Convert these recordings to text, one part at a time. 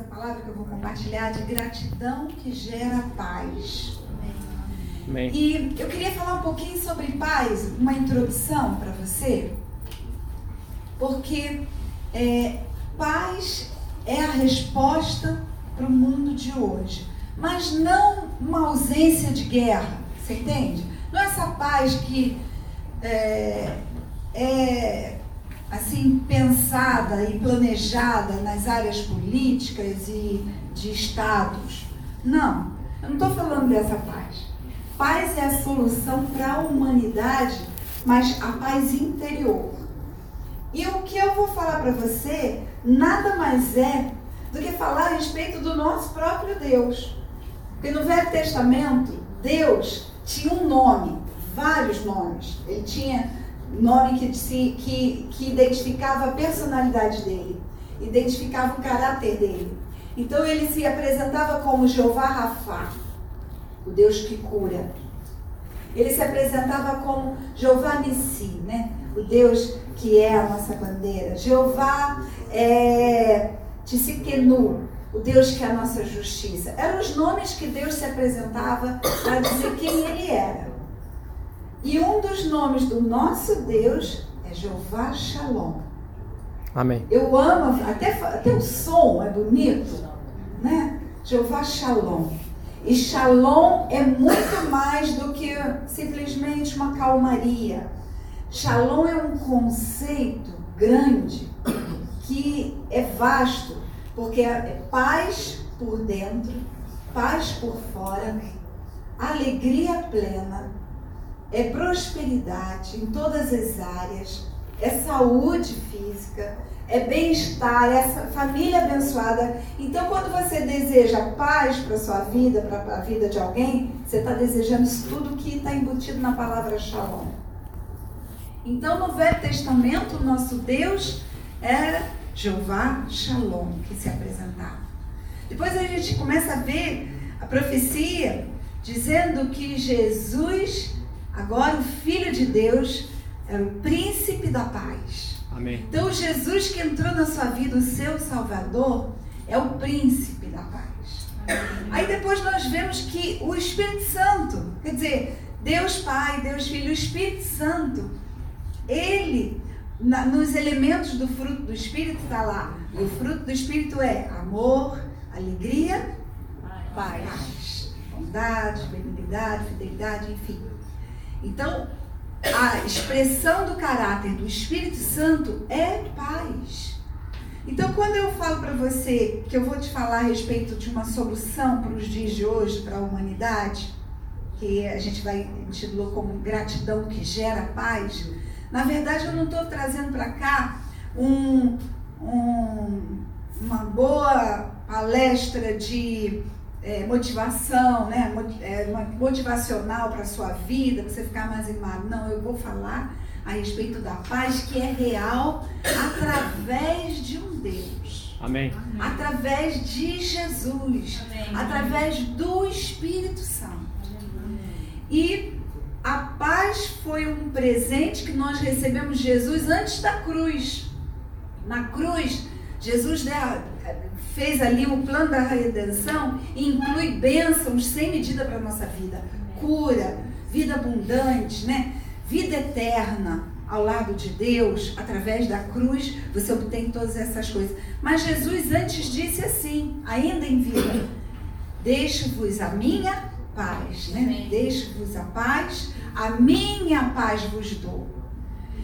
essa palavra que eu vou compartilhar de gratidão que gera paz. Amém. E eu queria falar um pouquinho sobre paz, uma introdução para você, porque é, paz é a resposta para o mundo de hoje, mas não uma ausência de guerra, você entende? Não é essa paz que é, é assim pensada e planejada nas áreas políticas e de estados. Não, eu não estou falando dessa paz. Paz é a solução para a humanidade, mas a paz interior. E o que eu vou falar para você nada mais é do que falar a respeito do nosso próprio Deus. Porque no Velho Testamento, Deus tinha um nome, vários nomes. Ele tinha nome que, se, que, que identificava a personalidade dele, identificava o caráter dele. Então ele se apresentava como Jeová Rafá, o Deus que cura. Ele se apresentava como Jeová Nissi, né? o Deus que é a nossa bandeira. Jeová é, Tsiquenu, o Deus que é a nossa justiça. Eram os nomes que Deus se apresentava para dizer quem ele era. E um dos nomes do nosso Deus é Jeová Shalom. Amém. Eu amo, até, até o som é bonito, né? Jeová Shalom. E Shalom é muito mais do que simplesmente uma calmaria. Shalom é um conceito grande que é vasto, porque é paz por dentro, paz por fora, alegria plena, é prosperidade em todas as áreas, é saúde física, é bem-estar, é família abençoada. Então, quando você deseja paz para sua vida, para a vida de alguém, você está desejando isso tudo que está embutido na palavra Shalom. Então, no Velho Testamento, nosso Deus era Jeová Shalom, que se apresentava. Depois a gente começa a ver a profecia dizendo que Jesus Agora o Filho de Deus é o príncipe da paz. Amém. Então Jesus que entrou na sua vida, o seu Salvador, é o príncipe da paz. Amém. Aí depois nós vemos que o Espírito Santo, quer dizer, Deus Pai, Deus Filho, o Espírito Santo, ele, na, nos elementos do fruto do Espírito está lá. E o fruto do Espírito é amor, alegria, paz, paz bondade, benignidade, fidelidade, enfim. Então, a expressão do caráter do Espírito Santo é paz. Então, quando eu falo para você que eu vou te falar a respeito de uma solução para os dias de hoje, para a humanidade, que a gente vai intitulou como gratidão que gera paz, na verdade eu não estou trazendo para cá um, um, uma boa palestra de é, motivação, né? É, motivacional para a sua vida, você ficar mais animado. Não, eu vou falar a respeito da paz que é real através de um Deus. Amém. Através de Jesus. Amém. Através do Espírito Santo. E a paz foi um presente que nós recebemos de Jesus antes da cruz. Na cruz, Jesus né, fez ali o plano da redenção e inclui bênçãos sem medida para a nossa vida. Cura, vida abundante, né? vida eterna ao lado de Deus, através da cruz, você obtém todas essas coisas. Mas Jesus antes disse assim, ainda em vida: Deixo-vos a minha paz, né? Deixo-vos a paz, a minha paz vos dou.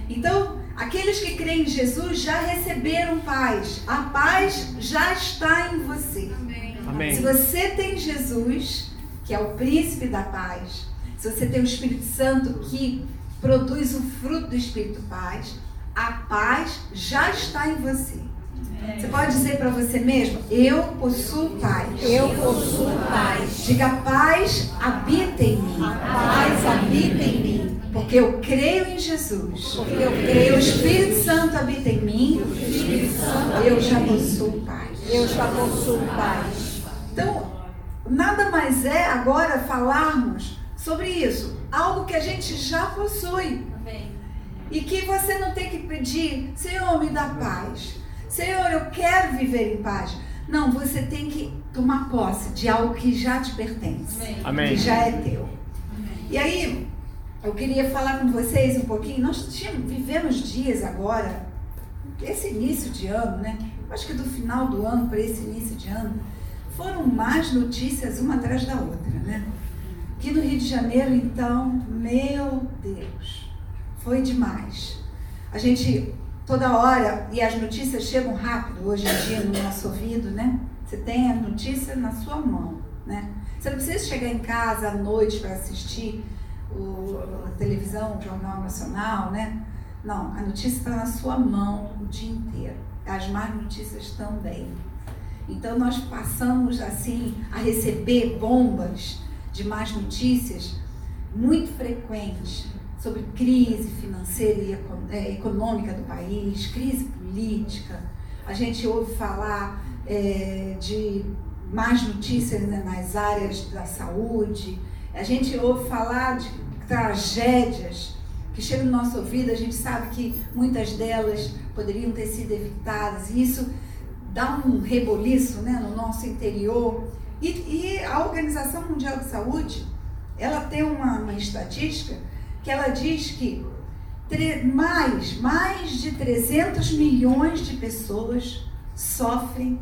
Então, Aqueles que creem em Jesus já receberam paz. A paz já está em você. Amém. Se você tem Jesus, que é o príncipe da paz, se você tem o Espírito Santo que produz o fruto do Espírito paz, a paz já está em você. Você pode dizer para você mesmo: Eu possuo paz. Eu possuo paz. Diga: paz habita em mim. A paz habita em mim. Porque eu creio em Jesus. Porque eu creio. O Espírito Santo habita em mim. Eu já possuo paz. Eu já possuo paz. Então, nada mais é agora falarmos sobre isso. Algo que a gente já possui. Amém. E que você não tem que pedir, Senhor, me dá paz. Senhor, eu quero viver em paz. Não, você tem que tomar posse de algo que já te pertence, Amém. que já é teu. E aí, eu queria falar com vocês um pouquinho. Nós tínhamos, vivemos dias agora, esse início de ano, né? Acho que do final do ano para esse início de ano, foram mais notícias uma atrás da outra, né? Aqui no Rio de Janeiro, então, meu Deus, foi demais. A gente, toda hora, e as notícias chegam rápido hoje em dia no nosso ouvido, né? Você tem a notícia na sua mão, né? Você não precisa chegar em casa à noite para assistir o, a televisão, o Jornal Nacional, né? Não, a notícia está na sua mão o dia inteiro. As más notícias também. Então nós passamos assim a receber bombas de más notícias muito frequentes sobre crise financeira e é, econômica do país, crise política. A gente ouve falar é, de más notícias né, nas áreas da saúde. A gente ouve falar de tragédias que chegam no nosso ouvido. A gente sabe que muitas delas poderiam ter sido evitadas. E isso dá um reboliço né, no nosso interior. E, e, a Organização Mundial de Saúde, ela tem uma, uma estatística que ela diz que mais, mais de 300 milhões de pessoas sofrem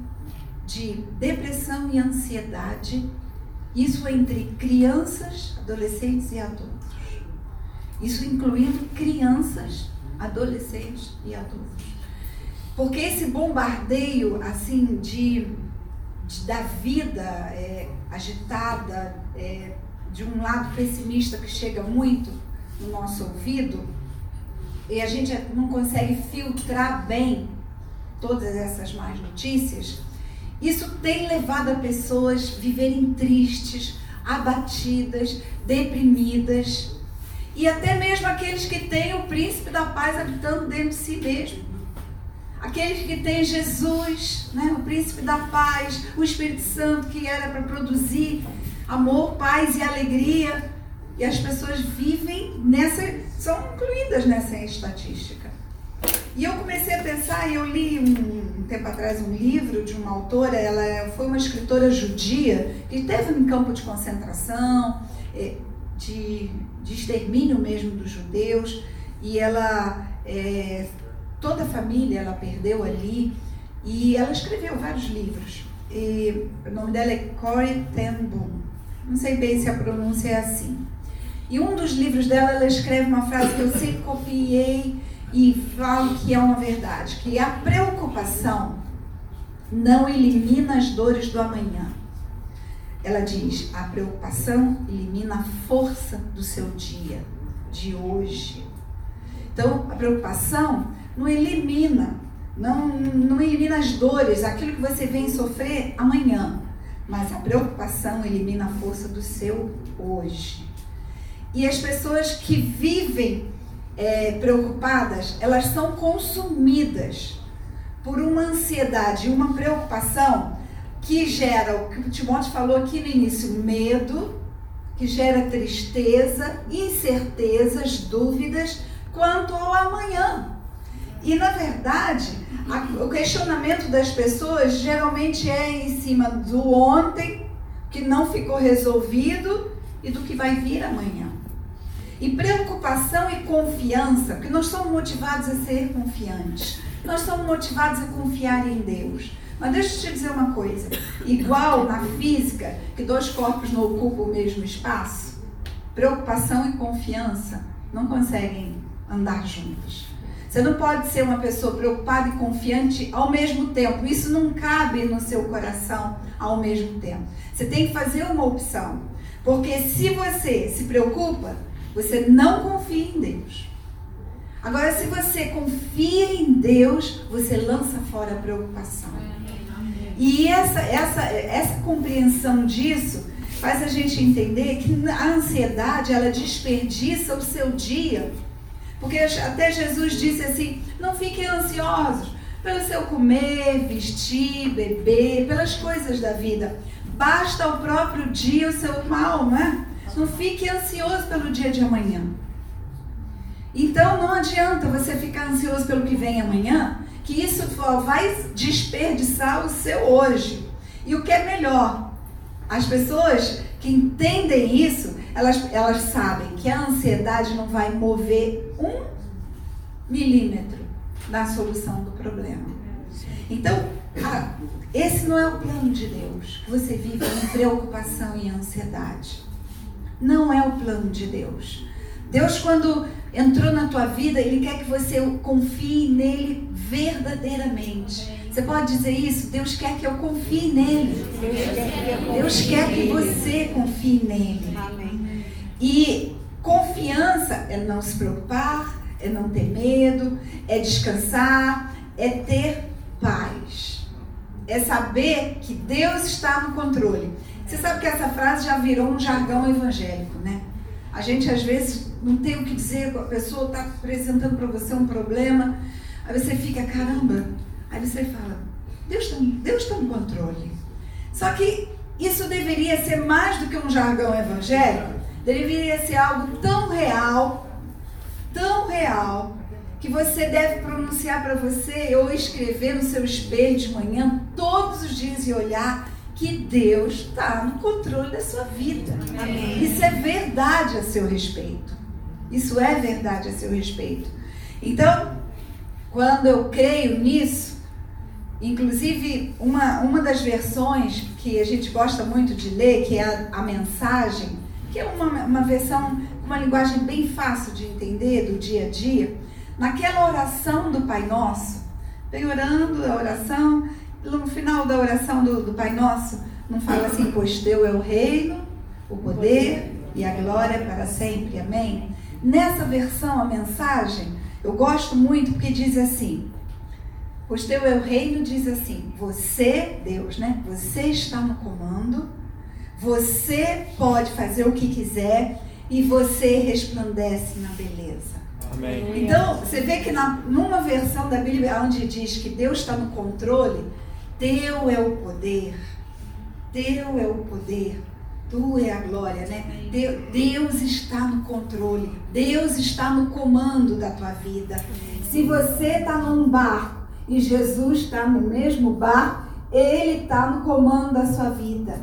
de depressão e ansiedade, isso entre crianças, adolescentes e adultos. Isso incluindo crianças, adolescentes e adultos. Porque esse bombardeio assim de, de da vida é, agitada, é, de um lado pessimista que chega muito no nosso ouvido, e a gente não consegue filtrar bem todas essas más notícias, isso tem levado a pessoas viverem tristes, abatidas, deprimidas, e até mesmo aqueles que têm o príncipe da paz habitando dentro de si mesmo. Aqueles que têm Jesus, né, o príncipe da paz, o Espírito Santo que era para produzir amor, paz e alegria. E as pessoas vivem nessa, são incluídas nessa estatística. E eu comecei a pensar, eu li um, um, tempo atrás um livro de uma autora, ela foi uma escritora judia, que esteve em campo de concentração, é, de, de extermínio mesmo dos judeus, e ela é, toda a família ela perdeu ali e ela escreveu vários livros. E o nome dela é Corey ten Boom. Não sei bem se a pronúncia é assim. E um dos livros dela, ela escreve uma frase que eu sempre copiei e falo que é uma verdade, que a preocupação não elimina as dores do amanhã. Ela diz: a preocupação elimina a força do seu dia, de hoje. Então, a preocupação não elimina, não, não elimina as dores, aquilo que você vem sofrer amanhã. Mas a preocupação elimina a força do seu hoje. E as pessoas que vivem é, preocupadas, elas são consumidas por uma ansiedade uma preocupação que gera, o que o Timóteo falou aqui no início, medo, que gera tristeza, incertezas, dúvidas quanto ao amanhã. E na verdade, a, o questionamento das pessoas geralmente é em cima do ontem, que não ficou resolvido, e do que vai vir amanhã. E preocupação e confiança, porque nós somos motivados a ser confiantes, nós somos motivados a confiar em Deus. Mas deixa eu te dizer uma coisa: igual na física, que dois corpos não ocupam o mesmo espaço, preocupação e confiança não conseguem andar juntos. Você não pode ser uma pessoa preocupada e confiante ao mesmo tempo. Isso não cabe no seu coração ao mesmo tempo. Você tem que fazer uma opção. Porque se você se preocupa, você não confia em Deus. Agora, se você confia em Deus, você lança fora a preocupação. E essa, essa, essa compreensão disso faz a gente entender que a ansiedade ela desperdiça o seu dia porque até Jesus disse assim: não fiquem ansiosos pelo seu comer, vestir, beber, pelas coisas da vida. Basta o próprio dia o seu mal, não é? Não fique ansioso pelo dia de amanhã. Então não adianta você ficar ansioso pelo que vem amanhã que isso vai desperdiçar o seu hoje. E o que é melhor, as pessoas que entendem isso, elas, elas sabem que a ansiedade não vai mover um milímetro na solução do problema. Então, esse não é o plano de Deus. Que você vive em preocupação e ansiedade. Não é o plano de Deus. Deus, quando entrou na tua vida, Ele quer que você confie nele verdadeiramente. Você pode dizer isso? Deus quer que eu confie nele. Deus quer que você confie nele. E confiança é não se preocupar, é não ter medo, é descansar, é ter paz. É saber que Deus está no controle. Você sabe que essa frase já virou um jargão evangélico, né? A gente às vezes não tem o que dizer, a pessoa está apresentando para você um problema, aí você fica, caramba, aí você fala, Deus está Deus tá no controle. Só que isso deveria ser mais do que um jargão evangélico, deveria ser algo tão real, tão real, que você deve pronunciar para você ou escrever no seu espelho de manhã todos os dias e olhar que Deus está no controle da sua vida. Amém. Isso é verdade a seu respeito. Isso é verdade a seu respeito. Então, quando eu creio nisso, inclusive uma, uma das versões que a gente gosta muito de ler, que é a, a mensagem, que é uma, uma versão, uma linguagem bem fácil de entender do dia a dia, naquela oração do Pai Nosso, vem orando a oração, no final da oração do, do Pai Nosso, não fala assim, pois teu é o reino, o poder e a glória para sempre, amém? Nessa versão, a mensagem, eu gosto muito porque diz assim, pois teu é o reino, diz assim, você, Deus, né? Você está no comando, você pode fazer o que quiser e você resplandece na beleza. Amém. Então, você vê que na, numa versão da Bíblia onde diz que Deus está no controle, teu é o poder, teu é o poder, tu é a glória, né? Deus está no controle, Deus está no comando da tua vida. Se você está num barco e Jesus está no mesmo barco, ele está no comando da sua vida.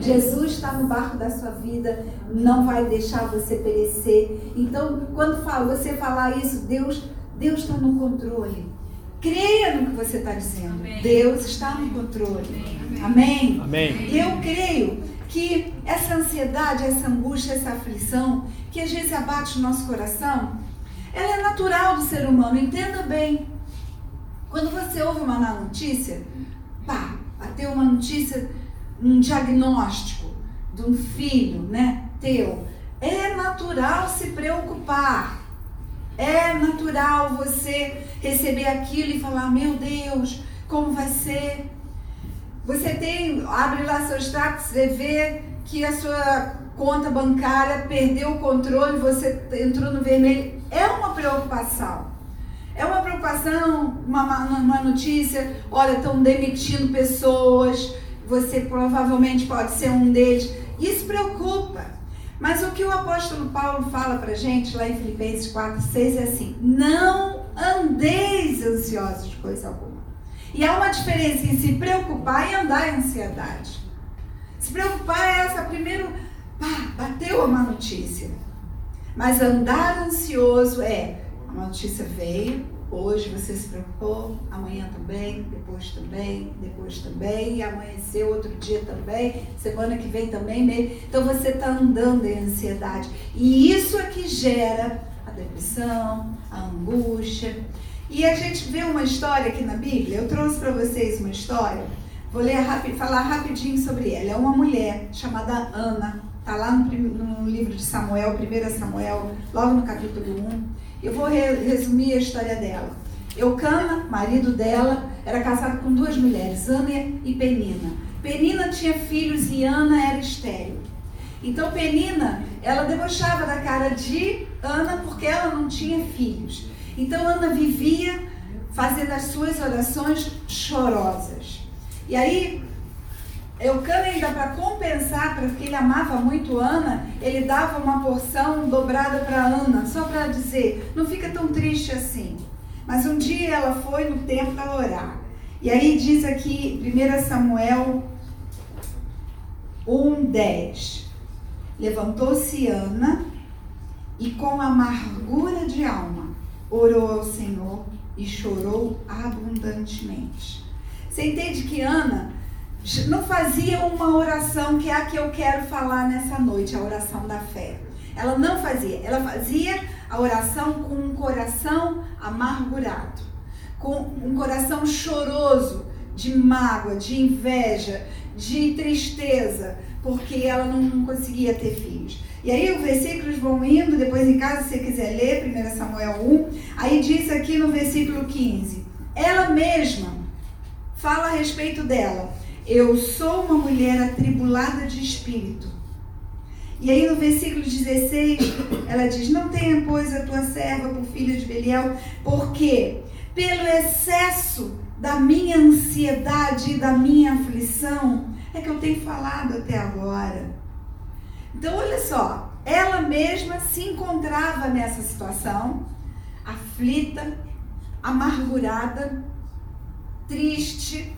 Jesus está no barco da sua vida, não vai deixar você perecer. Então, quando você falar isso, Deus, Deus está no controle. Creia no que você está dizendo. Amém. Deus está no controle. Amém. Amém. Eu creio que essa ansiedade, essa angústia, essa aflição que às vezes abate o nosso coração, ela é natural do ser humano. Entenda bem. Quando você ouve uma má notícia, pá, bateu uma notícia, um diagnóstico de um filho, né, teu, é natural se preocupar. É natural você receber aquilo e falar: Meu Deus, como vai ser? Você tem, abre lá seu extrato, você vê que a sua conta bancária perdeu o controle, você entrou no vermelho. É uma preocupação. É uma preocupação, uma, uma notícia, olha, estão demitindo pessoas, você provavelmente pode ser um deles. Isso preocupa. Mas o que o apóstolo Paulo fala pra gente lá em Filipenses 4, 6 é assim: não andeis ansiosos de coisa alguma. E há uma diferença em se preocupar e andar em ansiedade. Se preocupar é essa primeiro, pá, bateu a má notícia. Mas andar ansioso é a notícia veio, hoje você se preocupou, amanhã também, depois também, depois também, amanheceu outro dia também, semana que vem também. Então você está andando em ansiedade. E isso é que gera a depressão, a angústia. E a gente vê uma história aqui na Bíblia, eu trouxe para vocês uma história, vou ler falar rapidinho sobre ela. É uma mulher chamada Ana, está lá no, no livro de Samuel, 1 Samuel, logo no capítulo 1. Eu vou re resumir a história dela. Eucana, marido dela, era casado com duas mulheres, Ana e Penina. Penina tinha filhos e Ana era estéril. Então Penina, ela debochava da cara de Ana porque ela não tinha filhos. Então Ana vivia fazendo as suas orações chorosas. E aí Eucana ainda para compensar, porque ele amava muito Ana, ele dava uma porção dobrada para Ana, só para dizer, não fica tão triste assim. Mas um dia ela foi no templo para orar. E aí diz aqui, 1 Samuel 1,10. Levantou-se Ana e com amargura de alma orou ao Senhor e chorou abundantemente. Você entende que Ana não fazia uma oração que é a que eu quero falar nessa noite, a oração da fé. Ela não fazia, ela fazia a oração com um coração amargurado, com um coração choroso, de mágoa, de inveja, de tristeza, porque ela não conseguia ter filhos. E aí os versículos vão indo, depois em casa, se você quiser ler, 1 Samuel 1, aí diz aqui no versículo 15: ela mesma fala a respeito dela. Eu sou uma mulher atribulada de espírito. E aí no versículo 16, ela diz: Não tenha, pois, a tua serva por filha de Belial, porque pelo excesso da minha ansiedade e da minha aflição é que eu tenho falado até agora. Então, olha só, ela mesma se encontrava nessa situação, aflita, amargurada, triste,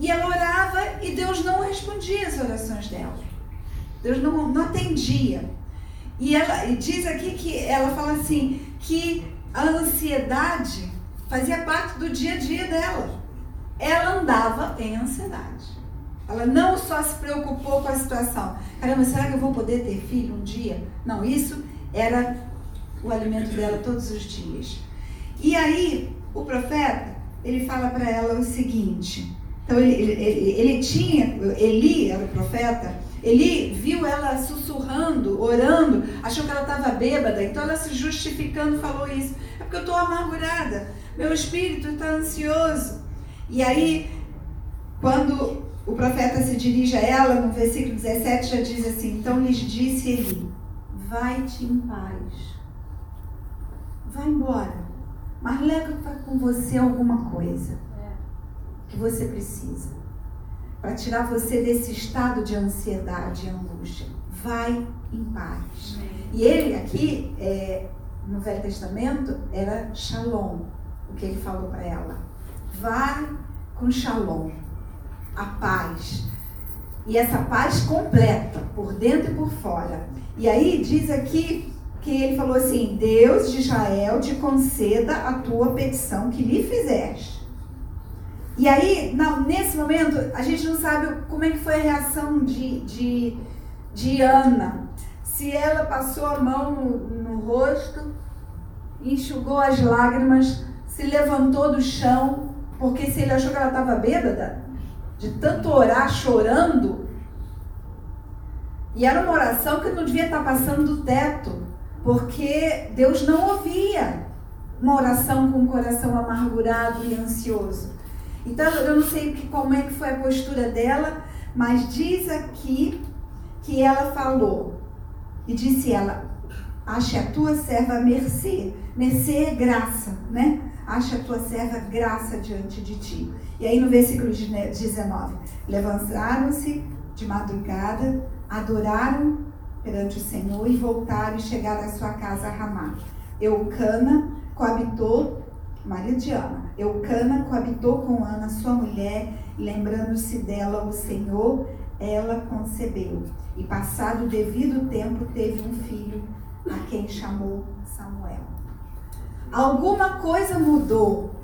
e ela orava e Deus não respondia as orações dela. Deus não, não atendia. E ela e diz aqui que ela fala assim que a ansiedade fazia parte do dia a dia dela. Ela andava em ansiedade. Ela não só se preocupou com a situação. Caramba, será que eu vou poder ter filho um dia? Não, isso era o alimento dela todos os dias. E aí, o profeta, ele fala para ela o seguinte. Então, ele, ele, ele tinha, Eli era o profeta, ele viu ela sussurrando, orando, achou que ela estava bêbada, então ela se justificando falou isso. É porque eu estou amargurada, meu espírito está ansioso. E aí, quando o profeta se dirige a ela, no versículo 17 já diz assim: Então lhes disse ele: Vai-te em paz, vai embora, mas leva com você alguma coisa que você precisa para tirar você desse estado de ansiedade e angústia. Vai em paz. E ele aqui, é, no Velho Testamento, era shalom, o que ele falou para ela. Vai com shalom, a paz. E essa paz completa, por dentro e por fora. E aí diz aqui que ele falou assim: Deus de Israel te conceda a tua petição que lhe fizeste. E aí, nesse momento, a gente não sabe como é que foi a reação de, de, de Ana. Se ela passou a mão no, no rosto, enxugou as lágrimas, se levantou do chão, porque se ele achou que ela estava bêbada, de tanto orar chorando, e era uma oração que não devia estar passando do teto, porque Deus não ouvia uma oração com o coração amargurado e ansioso. Então eu não sei como é que foi a postura dela, mas diz aqui que ela falou e disse ela: ache a tua serva mercê. Mercê é graça, né? Ache a tua serva graça diante de ti. E aí no versículo 19: Levantaram-se de madrugada, adoraram perante o Senhor e voltaram e chegaram à sua casa a Ramá. Eucana coabitou marido de Ana. Eucana coabitou com Ana, sua mulher, lembrando-se dela o Senhor, ela concebeu. E passado o devido tempo, teve um filho, a quem chamou Samuel. Alguma coisa mudou.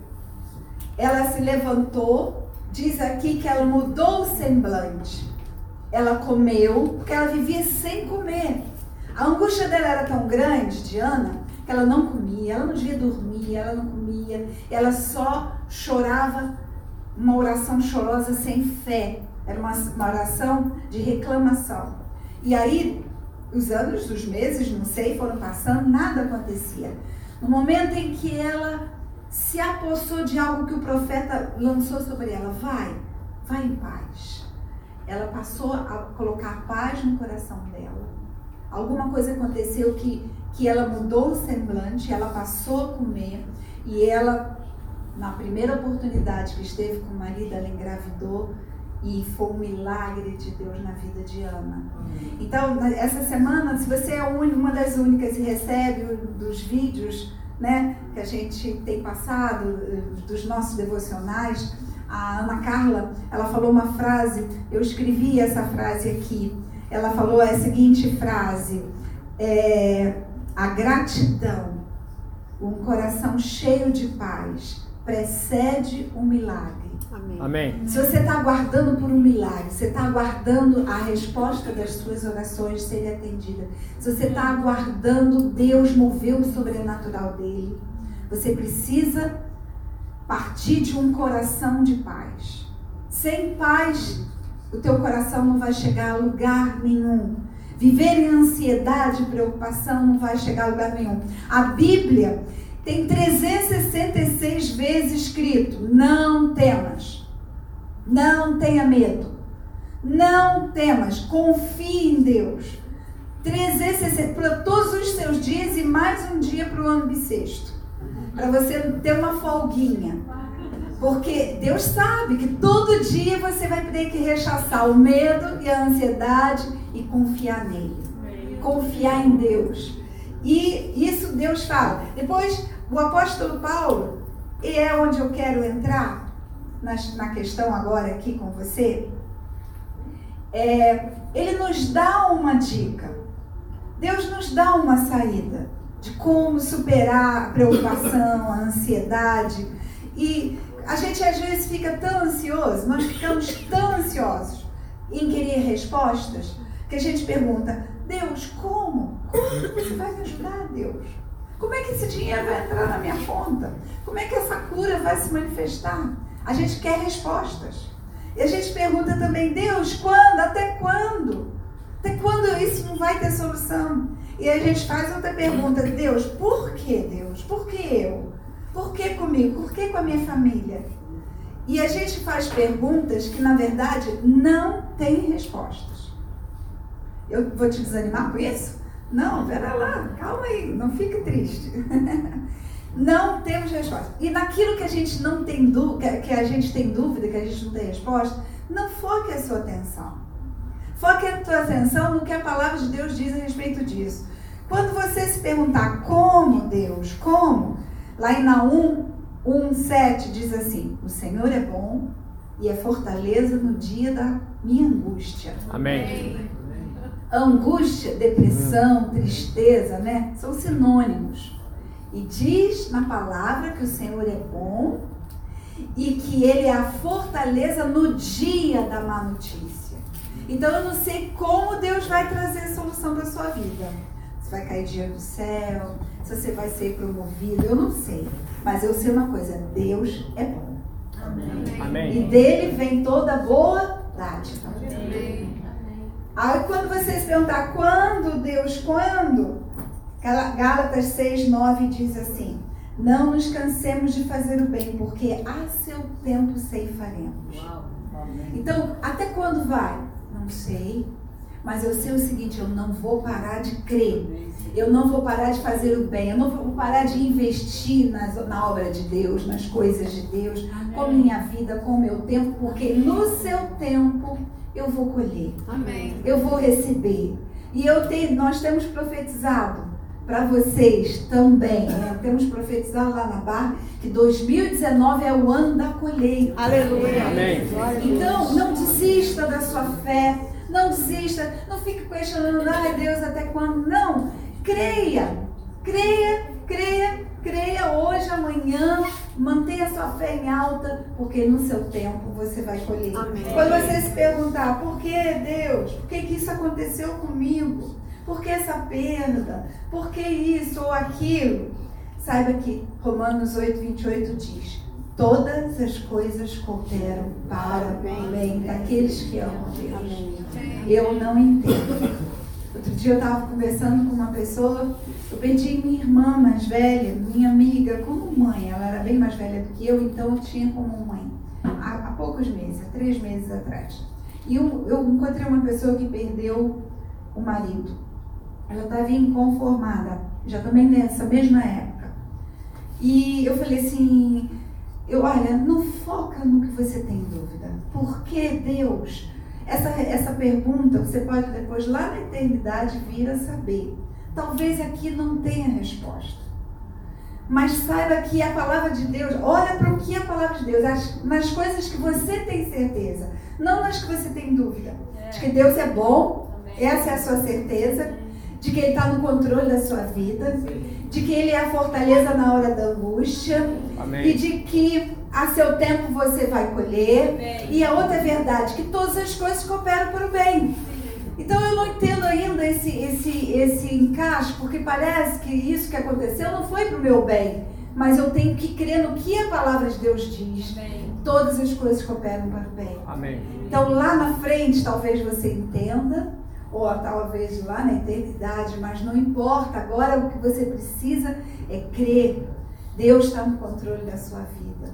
Ela se levantou, diz aqui que ela mudou o semblante. Ela comeu, porque ela vivia sem comer. A angústia dela era tão grande, de Ana, que ela não comia, ela não devia dormir, ela não comia, ela só chorava uma oração chorosa sem fé. Era uma, uma oração de reclamação. E aí, os anos, os meses, não sei, foram passando, nada acontecia. No momento em que ela se apossou de algo que o profeta lançou sobre ela, vai, vai em paz. Ela passou a colocar paz no coração dela. Alguma coisa aconteceu que que ela mudou o semblante, ela passou a comer e ela, na primeira oportunidade que esteve com o marido, ela engravidou e foi um milagre de Deus na vida de Ana. Então, essa semana, se você é uma das únicas e recebe dos vídeos né, que a gente tem passado, eh, dos nossos devocionais, a Ana Carla, ela falou uma frase, eu escrevi essa frase aqui. Ela falou a seguinte frase: é, a gratidão, um coração cheio de paz, precede um milagre. Amém. Amém. Se você está aguardando por um milagre, você está aguardando a resposta das suas orações ser atendida, se você está aguardando Deus mover o sobrenatural dele, você precisa partir de um coração de paz. Sem paz, o teu coração não vai chegar a lugar nenhum. Viver em ansiedade e preocupação não vai chegar a lugar nenhum. A Bíblia tem 366 vezes escrito: não temas, não tenha medo, não temas, confie em Deus. 360 para todos os seus dias e mais um dia para o ano bissexto. Para você ter uma folguinha. Porque Deus sabe que todo dia você vai ter que rechaçar o medo e a ansiedade e confiar nele. Confiar em Deus. E isso Deus fala. Depois, o apóstolo Paulo, e é onde eu quero entrar na, na questão agora aqui com você, é, ele nos dá uma dica. Deus nos dá uma saída de como superar a preocupação, a ansiedade. E a gente às vezes fica tão ansioso, nós ficamos tão ansiosos em querer respostas, que a gente pergunta, Deus, como? Como você vai me ajudar, Deus? Como é que esse dinheiro vai entrar na minha conta? Como é que essa cura vai se manifestar? A gente quer respostas. E a gente pergunta também, Deus, quando? Até quando? Até quando isso não vai ter solução? E a gente faz outra pergunta, Deus, por que Deus? Por que eu? Por que comigo? Por que com a minha família? E a gente faz perguntas que, na verdade, não têm respostas. Eu vou te desanimar com isso? Não, pera lá, calma aí, não fique triste. não temos resposta. E naquilo que a gente não tem dúvida, que a gente tem dúvida, que a gente não tem resposta, não foque a sua atenção. Foque a tua atenção no que a palavra de Deus diz a respeito disso. Quando você se perguntar como Deus, como, lá em Naum 1,7 diz assim: O Senhor é bom e é fortaleza no dia da minha angústia. Amém angústia, depressão, tristeza, né? São sinônimos. E diz na palavra que o Senhor é bom e que Ele é a fortaleza no dia da má notícia. Então eu não sei como Deus vai trazer a solução para sua vida. Se vai cair dinheiro do céu, se você vai ser promovido, eu não sei. Mas eu sei uma coisa: Deus é bom. Amém. E dele vem toda boa dádiva. Amém. Aí quando você se perguntar quando, Deus, quando? Gálatas 6, 9 diz assim: Não nos cansemos de fazer o bem, porque a seu tempo ceifaremos. Então, até quando vai? Não sei. Mas eu sei o seguinte: eu não vou parar de crer. Eu não vou parar de fazer o bem. Eu não vou parar de investir nas, na obra de Deus, nas coisas de Deus, Amém. com minha vida, com meu tempo, porque no seu tempo eu vou colher. Amém. Eu vou receber. E eu tenho, nós temos profetizado para vocês também. Né? Temos profetizado lá na barra que 2019 é o ano da colheita. Aleluia. Amém. Então, não desista da sua fé. Não desista. Não fique questionando, ai Deus, até quando? Não. Creia. Creia, Mantenha sua fé em alta, porque no seu tempo você vai colher. Amém. Quando você se perguntar, por que Deus? Por que, que isso aconteceu comigo? Por que essa perda? Por que isso ou aquilo? Saiba que Romanos 8, 28 diz: Todas as coisas cooperam para o bem daqueles que amam Deus. Eu não entendo. Outro dia eu estava conversando com uma pessoa, eu pedi minha irmã mais velha, minha amiga, como mãe, ela era bem mais velha do que eu, então eu tinha como mãe, há, há poucos meses, há três meses atrás. E eu, eu encontrei uma pessoa que perdeu o marido. Ela estava inconformada, já também nessa mesma época. E eu falei assim, eu, olha, não foca no que você tem dúvida. Por que Deus essa, essa pergunta você pode depois, lá na eternidade, vir a saber. Talvez aqui não tenha resposta. mas saiba que a palavra de Deus, olha para o que é a palavra de Deus, as, nas coisas que você tem certeza, não nas que você tem dúvida. De que Deus é bom, essa é a sua certeza, de que Ele está no controle da sua vida, de que Ele é a fortaleza na hora da angústia Amém. e de que a seu tempo você vai colher. Amém. E a outra verdade, que todas as coisas cooperam para o bem. Então eu não entendo ainda esse, esse, esse encaixe, porque parece que isso que aconteceu não foi para o meu bem. Mas eu tenho que crer no que a palavra de Deus diz. Todas as coisas cooperam para o bem. Amém. Então lá na frente talvez você entenda, ou talvez lá na eternidade, mas não importa. Agora o que você precisa é crer. Deus está no controle da sua vida.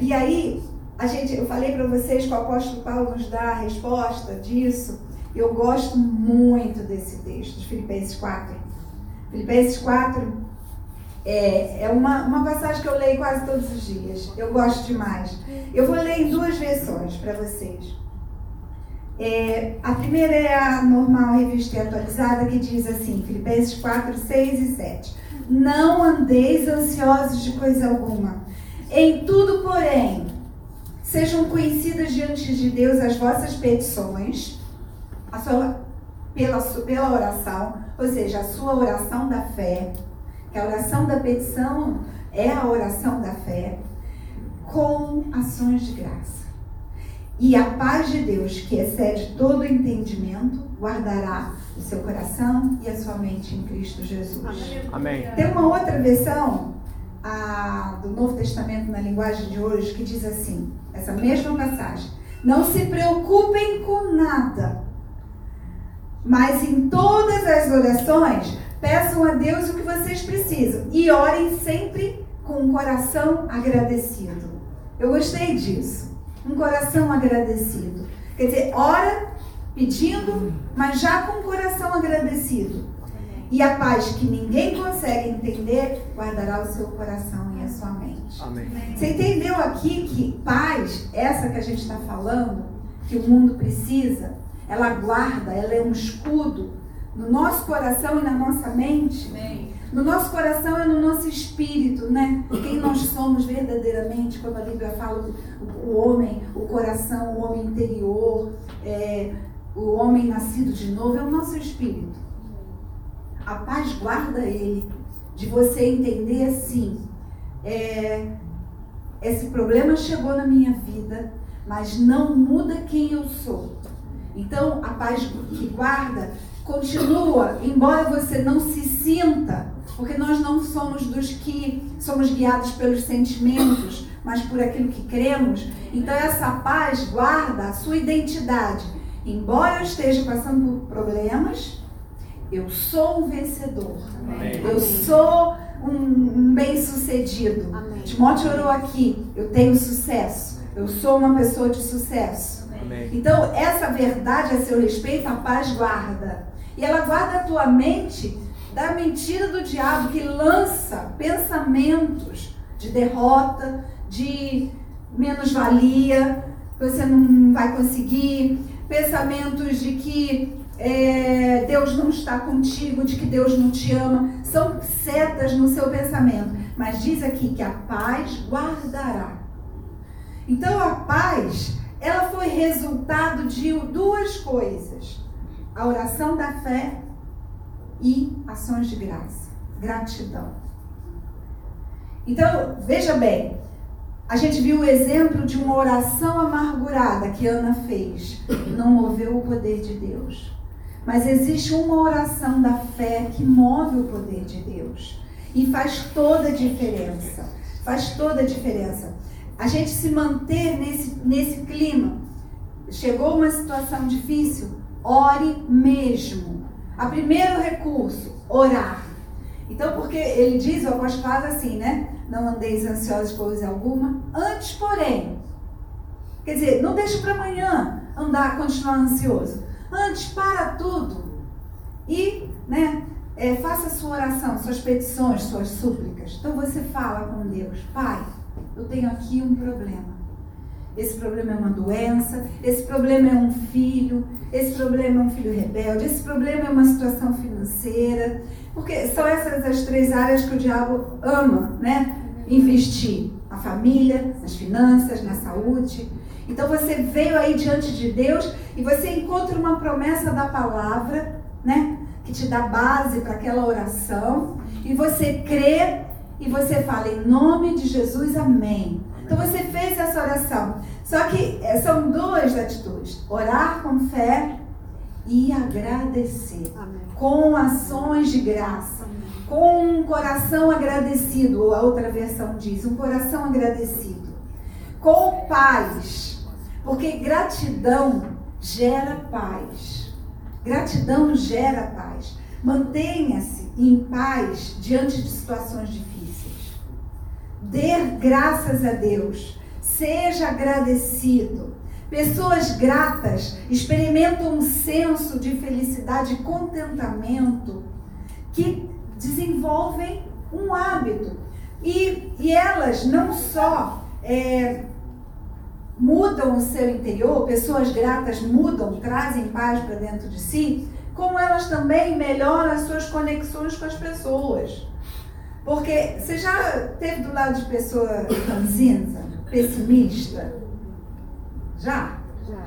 E aí, a gente, eu falei para vocês que o apóstolo Paulo nos dá a resposta disso. Eu gosto muito desse texto, de Filipenses 4. Filipenses 4 é, é uma, uma passagem que eu leio quase todos os dias. Eu gosto demais. Eu vou ler em duas versões para vocês. É, a primeira é a normal revista atualizada, que diz assim, Filipenses 4, 6 e 7. Não andeis ansiosos de coisa alguma. Em tudo, porém, sejam conhecidas diante de Deus as vossas petições, sua, pela, pela oração, ou seja, a sua oração da fé, que a oração da petição é a oração da fé, com ações de graça. E a paz de Deus, que excede todo entendimento, guardará o seu coração e a sua mente em Cristo Jesus. Amém. Tem uma outra versão a, do Novo Testamento na linguagem de hoje que diz assim, essa mesma passagem. Não se preocupem com nada, mas em todas as orações peçam a Deus o que vocês precisam e orem sempre com um coração agradecido. Eu gostei disso. Um coração agradecido. Quer dizer, ora pedindo, mas já com o coração agradecido. E a paz que ninguém consegue entender guardará o seu coração e a sua mente. Amém. Você entendeu aqui que paz, essa que a gente está falando, que o mundo precisa, ela guarda, ela é um escudo no nosso coração e na nossa mente. No nosso coração e no nosso espírito, né? Quem nós somos verdadeiramente, quando a Bíblia fala o, o homem, o coração, o homem interior, é, o homem nascido de novo, é o nosso espírito. A paz guarda ele, de você entender assim, é, esse problema chegou na minha vida, mas não muda quem eu sou. Então, a paz que guarda continua, embora você não se sinta, porque nós não somos dos que somos guiados pelos sentimentos, mas por aquilo que cremos. Então, essa paz guarda a sua identidade. Embora eu esteja passando por problemas, eu sou um vencedor. Amém. Eu sou um, bem-sucedido. Timóteo orou aqui, eu tenho sucesso. Eu sou uma pessoa de sucesso. Amém. Então, essa verdade a seu respeito, a paz guarda. E ela guarda a tua mente da mentira do diabo que lança pensamentos de derrota, de menos-valia, que você não vai conseguir, pensamentos de que é, Deus não está contigo, de que Deus não te ama. São setas no seu pensamento. Mas diz aqui que a paz guardará. Então a paz, ela foi resultado de duas coisas: a oração da fé e ações de graça, gratidão. Então, veja bem, a gente viu o exemplo de uma oração amargurada que Ana fez, não moveu o poder de Deus. Mas existe uma oração da fé que move o poder de Deus e faz toda a diferença. Faz toda a diferença. A gente se manter nesse, nesse clima. Chegou uma situação difícil, ore mesmo. A primeiro recurso, orar. Então, porque ele diz, o apóstolo fala assim, né? Não andeis ansiosos de coisa alguma. Antes, porém, quer dizer, não deixe para amanhã andar, continuar ansioso. Antes, para tudo. E, né? É, faça sua oração, suas petições, suas súplicas. Então você fala com Deus, Pai, eu tenho aqui um problema. esse problema é uma doença, esse problema é um filho, esse problema é um filho rebelde, esse problema é uma situação financeira, porque são essas as três áreas que o diabo ama, né? Investir na família, nas finanças, na saúde. Então você veio aí diante de Deus e você encontra uma promessa da palavra, né? Que te dá base para aquela oração. E você crê e você fala em nome de Jesus, amém. Então você fez essa oração. Só que eh, são duas atitudes: orar com fé e agradecer. Amém. Com ações de graça. Amém. Com um coração agradecido, a outra versão diz, um coração agradecido. Com paz. Porque gratidão gera paz. Gratidão gera paz. Mantenha-se em paz diante de situações difíceis. Dê graças a Deus. Seja agradecido. Pessoas gratas experimentam um senso de felicidade e contentamento que desenvolvem um hábito. E, e elas não só é, mudam o seu interior, pessoas gratas mudam, trazem paz para dentro de si, como elas também melhoram as suas conexões com as pessoas. Porque você já teve do lado de pessoa ranzinza, pessimista? Já?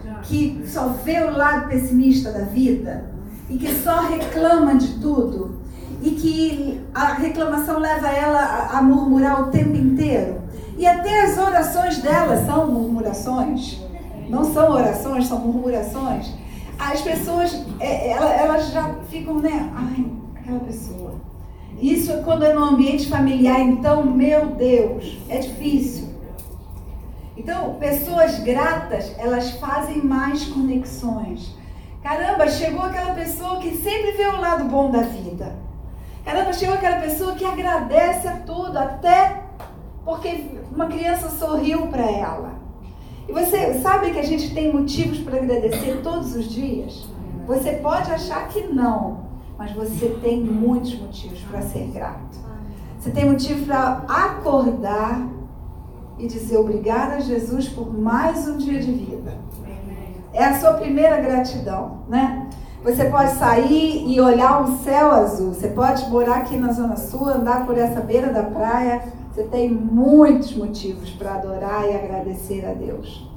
Já? Que só vê o lado pessimista da vida e que só reclama de tudo e que a reclamação leva ela a, murmurar o tempo inteiro. E até as orações dela são murmurações. Não são orações, são murmurações as pessoas, é, elas já ficam, né? Ai, aquela pessoa. Isso é quando é no ambiente familiar, então, meu Deus, é difícil. Então, pessoas gratas, elas fazem mais conexões. Caramba, chegou aquela pessoa que sempre vê o lado bom da vida. Caramba, chegou aquela pessoa que agradece a tudo, até porque uma criança sorriu para ela. E você sabe que a gente tem motivos para agradecer todos os dias? Você pode achar que não, mas você tem muitos motivos para ser grato. Você tem motivo para acordar e dizer obrigada a Jesus por mais um dia de vida. É a sua primeira gratidão, né? Você pode sair e olhar um céu azul. Você pode morar aqui na Zona Sul, andar por essa beira da praia você tem muitos motivos para adorar e agradecer a Deus.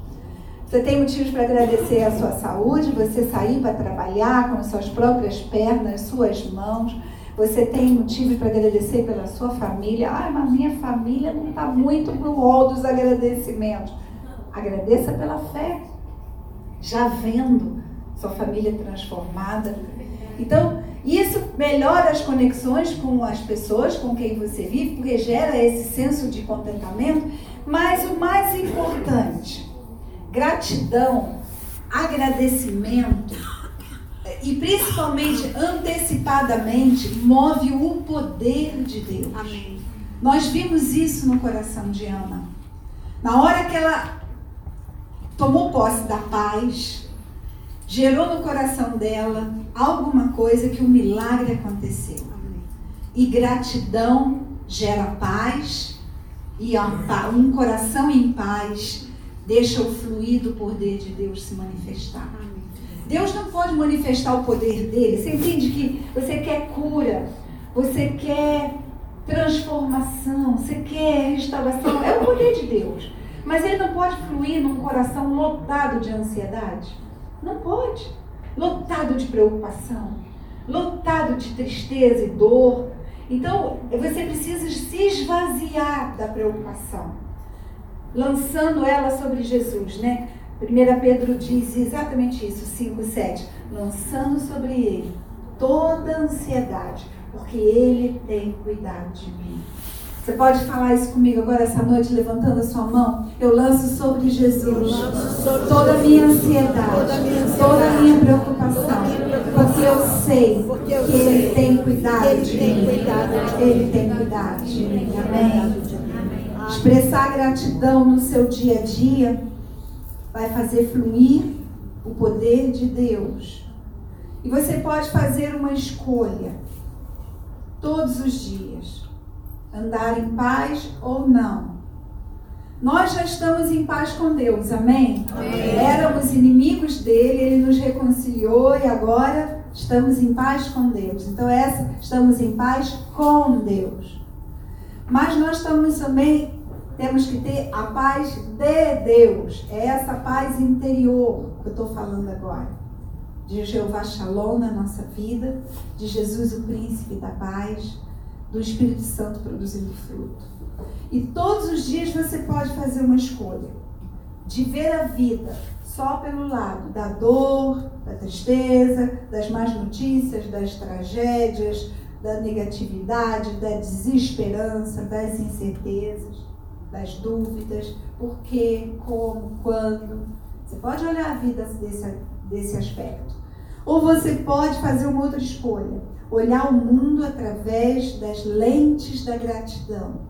Você tem motivos para agradecer a sua saúde, você sair para trabalhar com suas próprias pernas, suas mãos. Você tem motivos para agradecer pela sua família. Ah, mas minha família não está muito no rol dos agradecimentos. Agradeça pela fé. Já vendo sua família transformada. Então, isso melhora as conexões com as pessoas com quem você vive, porque gera esse senso de contentamento. Mas o mais importante, gratidão, agradecimento e principalmente antecipadamente move o poder de Deus. Amém. Nós vimos isso no coração de Ana. Na hora que ela tomou posse da paz, gerou no coração dela alguma coisa que um milagre aconteceu. E gratidão gera paz, e um coração em paz deixa o fluido poder de Deus se manifestar. Deus não pode manifestar o poder dele. Você entende que você quer cura, você quer transformação, você quer restauração. É o poder de Deus. Mas ele não pode fluir num coração lotado de ansiedade. Não pode. Lotado de preocupação, lotado de tristeza e dor. Então, você precisa se esvaziar da preocupação, lançando ela sobre Jesus, né? 1 Pedro diz exatamente isso, 5, 7. Lançando sobre ele toda ansiedade, porque ele tem cuidado de mim. Você pode falar isso comigo agora essa noite, levantando a sua mão? Eu lanço sobre Jesus toda a minha ansiedade, toda a minha preocupação, porque eu sei que Ele tem cuidado de mim. Ele tem cuidado de mim. Amém. Expressar gratidão no seu dia a dia vai fazer fluir o poder de Deus. E você pode fazer uma escolha todos os dias andar em paz ou não. Nós já estamos em paz com Deus, amém? amém? Éramos inimigos dele, ele nos reconciliou e agora estamos em paz com Deus. Então, essa, estamos em paz com Deus. Mas nós estamos também, temos que ter a paz de Deus. É essa paz interior que eu estou falando agora. De Jeová Shalom na nossa vida, de Jesus, o príncipe da paz, do Espírito Santo produzindo fruto. E todos os dias você pode fazer uma escolha de ver a vida só pelo lado da dor, da tristeza, das más notícias, das tragédias, da negatividade, da desesperança, das incertezas, das dúvidas, por quê, como, quando. Você pode olhar a vida desse, desse aspecto. Ou você pode fazer uma outra escolha, olhar o mundo através das lentes da gratidão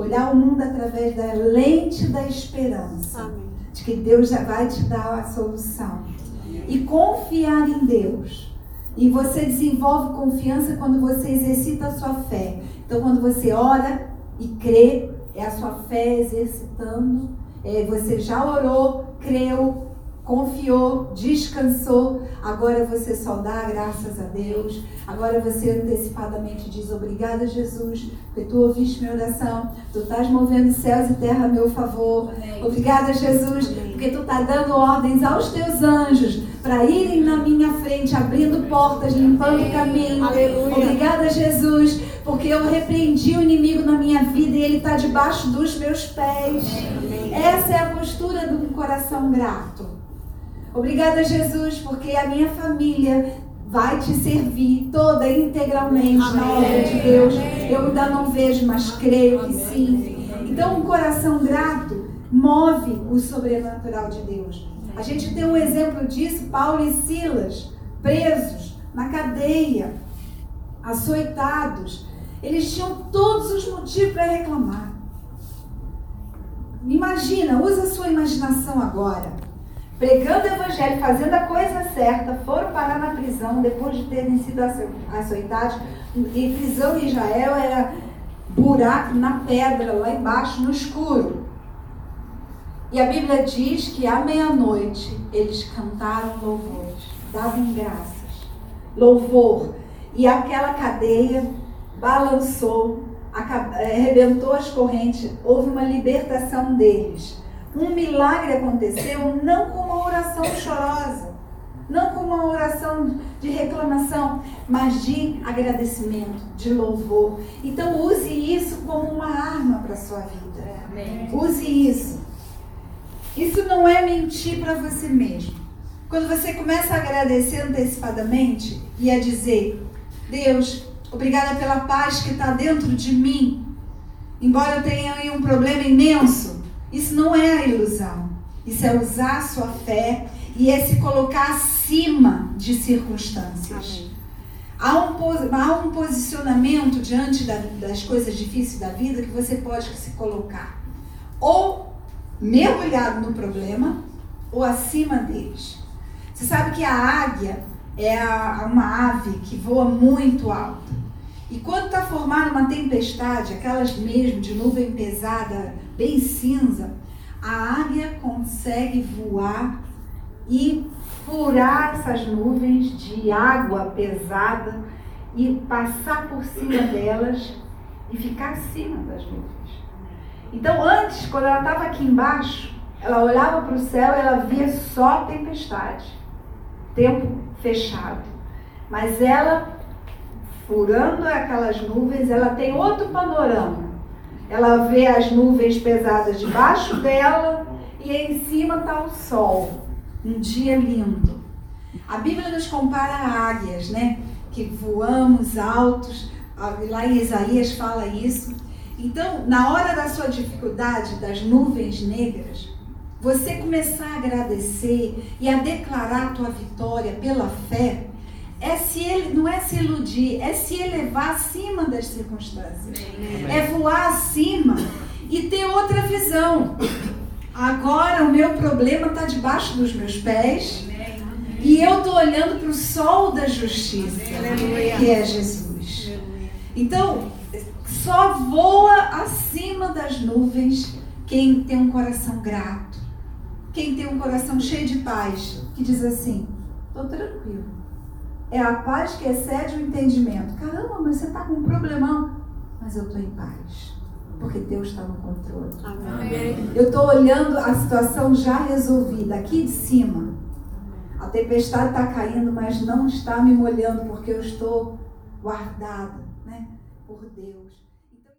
olhar o mundo através da lente da esperança. Amém. De que Deus já vai te dar a solução. E confiar em Deus. E você desenvolve confiança quando você exercita a sua fé. Então, quando você ora e crê, é a sua fé exercitando. É, você já orou, creu, confiou, descansou, agora você só dá graças a Deus, agora você antecipadamente diz obrigada Jesus, porque tu ouviste minha oração, tu estás movendo céus e terra a meu favor, obrigada Jesus, porque tu está dando ordens aos teus anjos para irem na minha frente, abrindo portas, limpando o caminho, Aleluia. obrigada Jesus, porque eu repreendi o inimigo na minha vida e ele está debaixo dos meus pés. Essa é a postura de um coração grato. Obrigada, Jesus, porque a minha família vai te servir toda integralmente Amém. na obra de Deus. Eu ainda não vejo, mas creio que sim. Então, um coração grato move o sobrenatural de Deus. A gente tem um exemplo disso, Paulo e Silas, presos na cadeia, açoitados. Eles tinham todos os motivos para reclamar. Imagina, usa a sua imaginação agora pregando o evangelho, fazendo a coisa certa, foram parar na prisão depois de terem sido açoitados. E prisão em Israel era buraco na pedra, lá embaixo, no escuro. E a Bíblia diz que à meia-noite eles cantaram louvores, davam graças, louvor. E aquela cadeia balançou, arrebentou as correntes, houve uma libertação deles. Um milagre aconteceu não com uma oração chorosa, não com uma oração de reclamação, mas de agradecimento, de louvor. Então use isso como uma arma para a sua vida. Amém. Use isso. Isso não é mentir para você mesmo. Quando você começa a agradecer antecipadamente e a dizer, Deus, obrigada pela paz que está dentro de mim, embora eu tenha um problema imenso, isso não é a ilusão. Isso é usar a sua fé e é se colocar acima de circunstâncias. Há um, há um posicionamento diante da, das coisas difíceis da vida que você pode se colocar. Ou mergulhado no problema, ou acima deles. Você sabe que a águia é a, uma ave que voa muito alto. E quando está formada uma tempestade, aquelas mesmo de nuvem pesada, bem cinza, a águia consegue voar e furar essas nuvens de água pesada e passar por cima delas e ficar acima das nuvens. Então, antes, quando ela estava aqui embaixo, ela olhava para o céu e ela via só tempestade, tempo fechado. Mas ela, furando aquelas nuvens, ela tem outro panorama ela vê as nuvens pesadas debaixo dela e em cima está o sol. Um dia lindo. A Bíblia nos compara a águias, né? Que voamos altos. Lá em Isaías fala isso. Então, na hora da sua dificuldade, das nuvens negras, você começar a agradecer e a declarar a tua vitória pela fé, é se ele, não é se iludir, é se elevar acima das circunstâncias. Amém. É voar acima e ter outra visão. Agora o meu problema está debaixo dos meus pés Amém. e eu estou olhando para o sol da justiça, Amém. que é Jesus. Então, só voa acima das nuvens Quem tem um coração grato, quem tem um coração cheio de paz, que diz assim: estou tranquilo. É a paz que excede o entendimento. Caramba, mas você está com um problemão. Mas eu estou em paz. Porque Deus está no controle. Amém. Eu estou olhando a situação já resolvida, aqui de cima. A tempestade está caindo, mas não está me molhando, porque eu estou guardada né, por Deus.